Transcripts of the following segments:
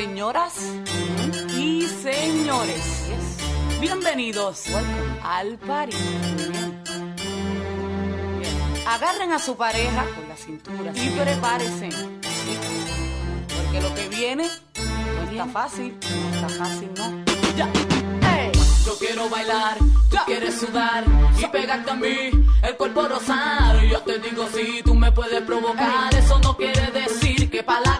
Señoras y señores, bienvenidos al party. Agarren a su pareja con la cintura y prepárense. Porque lo que viene no está fácil, no está fácil, no. Ya. Yo quiero bailar, tú quieres sudar y pegarte a mí, el cuerpo rosar. Yo te digo si tú me puedes provocar, eso no quiere decir que pa' la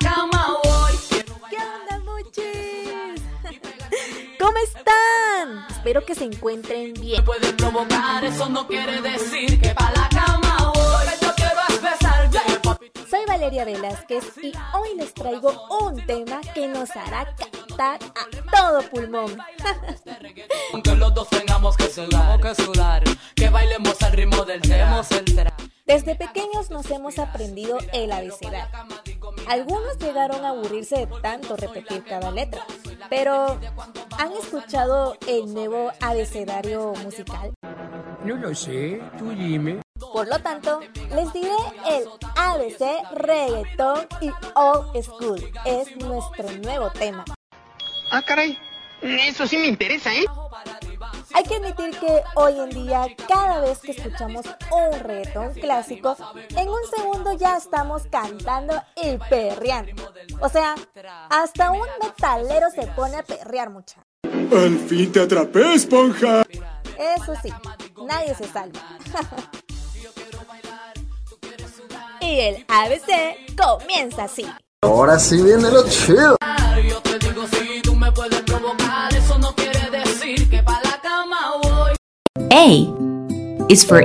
Espero que se encuentren bien. Me puedes provocar, eso no quiere decir que pa' la cama voy. Yo quiero papi. Soy Valeria Velázquez y hoy les traigo un tema que nos hará cantar a todo pulmón. Aunque los dos tengamos que sudar, que sudar, que bailemos al ritmo del tema. Desde pequeños nos hemos aprendido el abecedario. Algunos llegaron a aburrirse de tanto repetir cada letra, pero ¿han escuchado el nuevo abecedario musical? No lo sé, tú dime. Por lo tanto, les diré el ABC Reggaeton y Old School. Es nuestro nuevo tema. Ah, caray. Eso sí me interesa, ¿eh? Hay que admitir que hoy en día, cada vez que escuchamos un reggaetón clásico, en un segundo ya estamos cantando y perreando. O sea, hasta un metalero se pone a perrear mucha. Al fin te atrapé, esponja. Eso sí, nadie se salva. y el ABC comienza así. Ahora sí viene lo chido. Yo te digo si tú me puedes provocar, eso no quiere decir que pa' la cama voy. A is for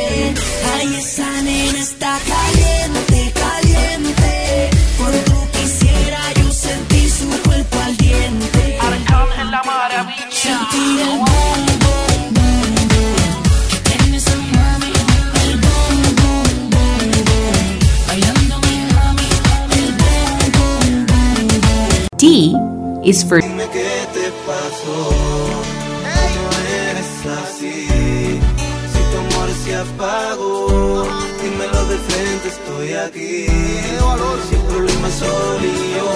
tu amor se apagó, dímelo de frente, estoy aquí. Sin problema soy yo.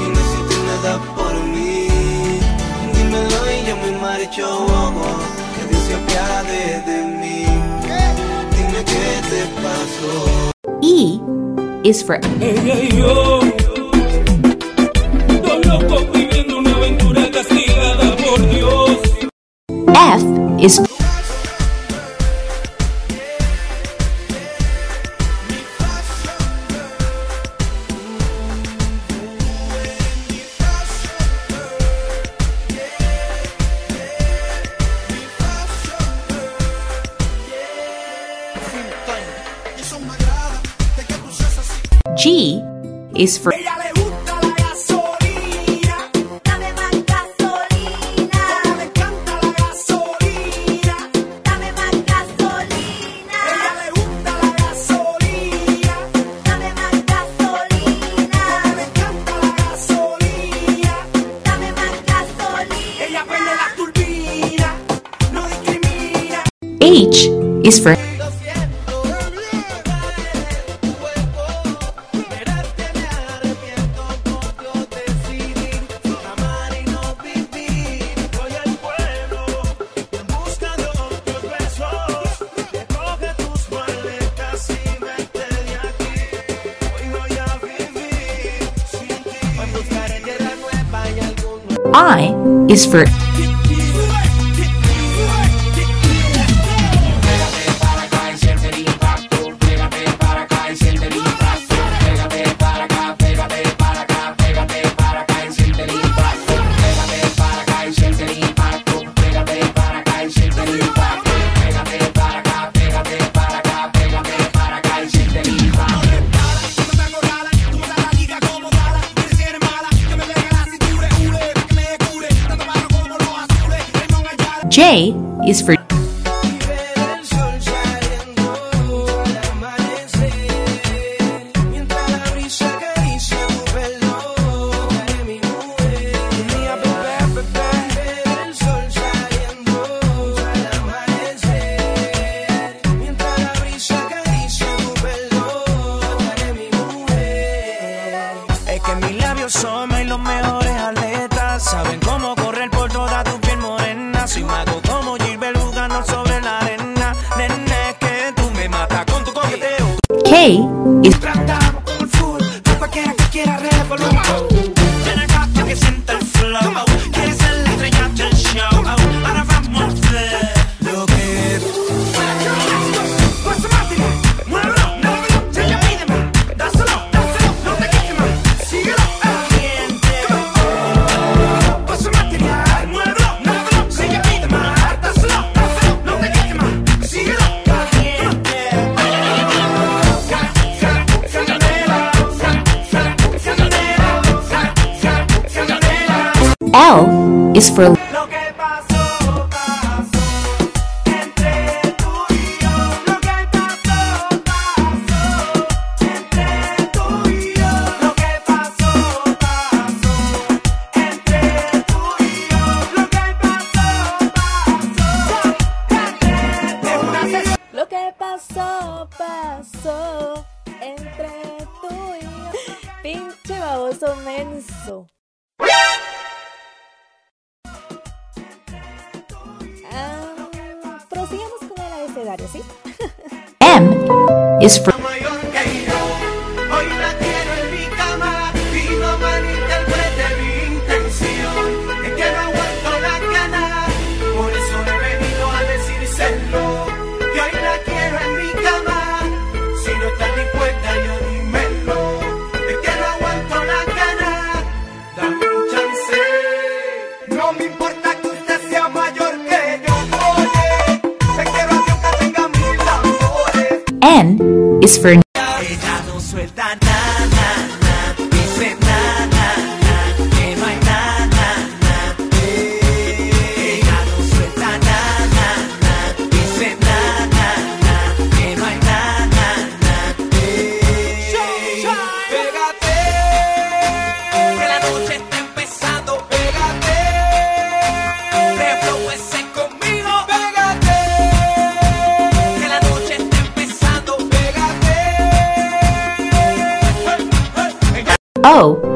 Y no hiciste nada por mí. Dímelo y yo me marcho. Que Dios se apiade de mí. Dime qué te pasó. E is for Ella y yo. Viviendo una aventura castigada por Dios. F is G is for is for I is for is for L es fruto lo que pasó, pasó entre tu y yo. Lo que pasó, pasó entre tu y yo. Lo que pasó, pasó entre tu y yo. Lo que pasó, pasó entre tu y yo. Pintió a vos. M is for for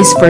is for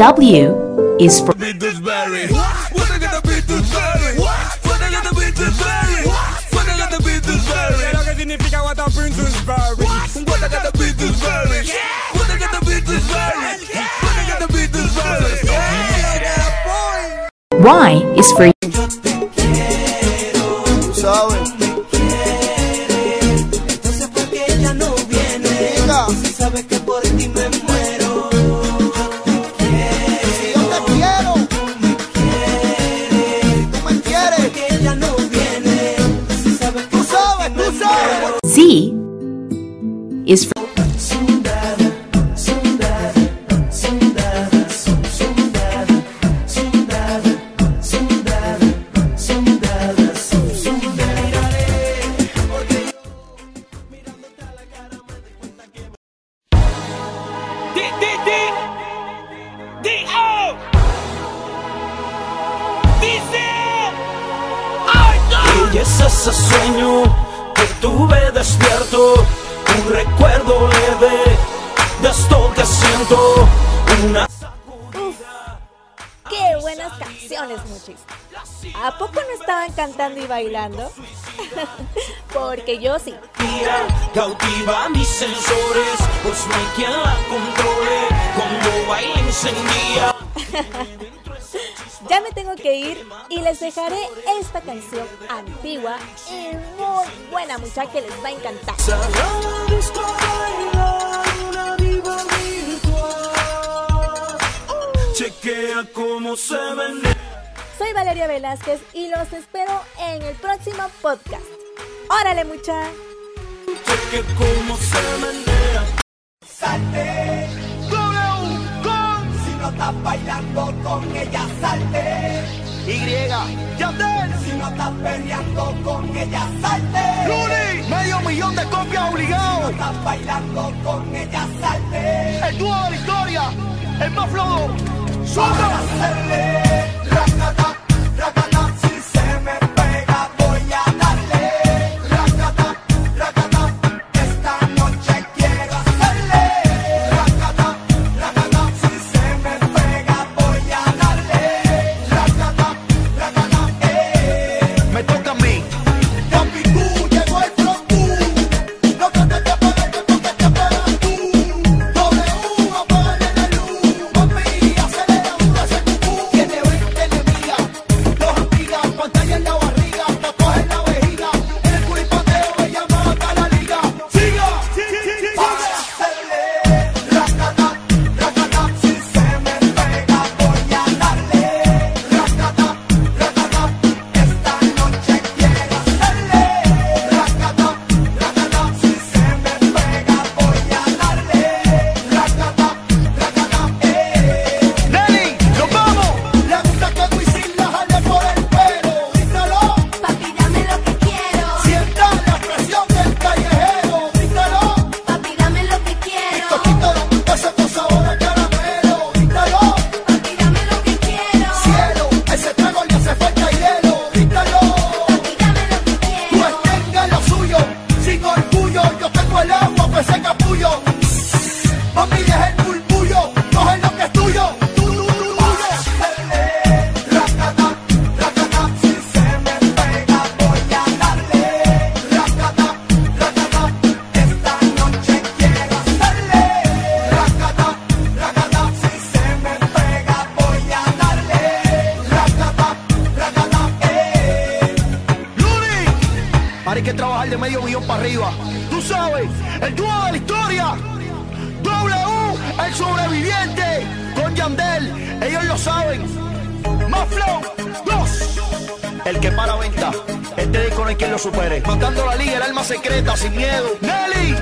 W is for Beatles what berry. What gotta berry. What gotta berry. What gotta. Y is free. is for noches. ¿A poco no estaban cantando y bailando? Porque yo sí. Mira, cautiva mis sensores, pues no hay quien la controle, como baila encendida. ya me tengo que ir y les dejaré esta canción antigua y muy buena muchacha que les va a encantar. Uh. Chequea cómo se vende. Soy Valeria Velázquez y los espero en el próximo podcast. ¡Órale, mucha! Salte, si no estás bailando con ella, salte. Y, Yandel, si no estás peleando con ella, salte. Luni, medio millón de copias obligado. Si no estás bailando con ella, salte. El dúo de la historia, el más flojo. ¡Suéltala! el que para venta. Este disco no hay quien lo supere. Matando la liga, el alma secreta, sin miedo. ¡Nelly!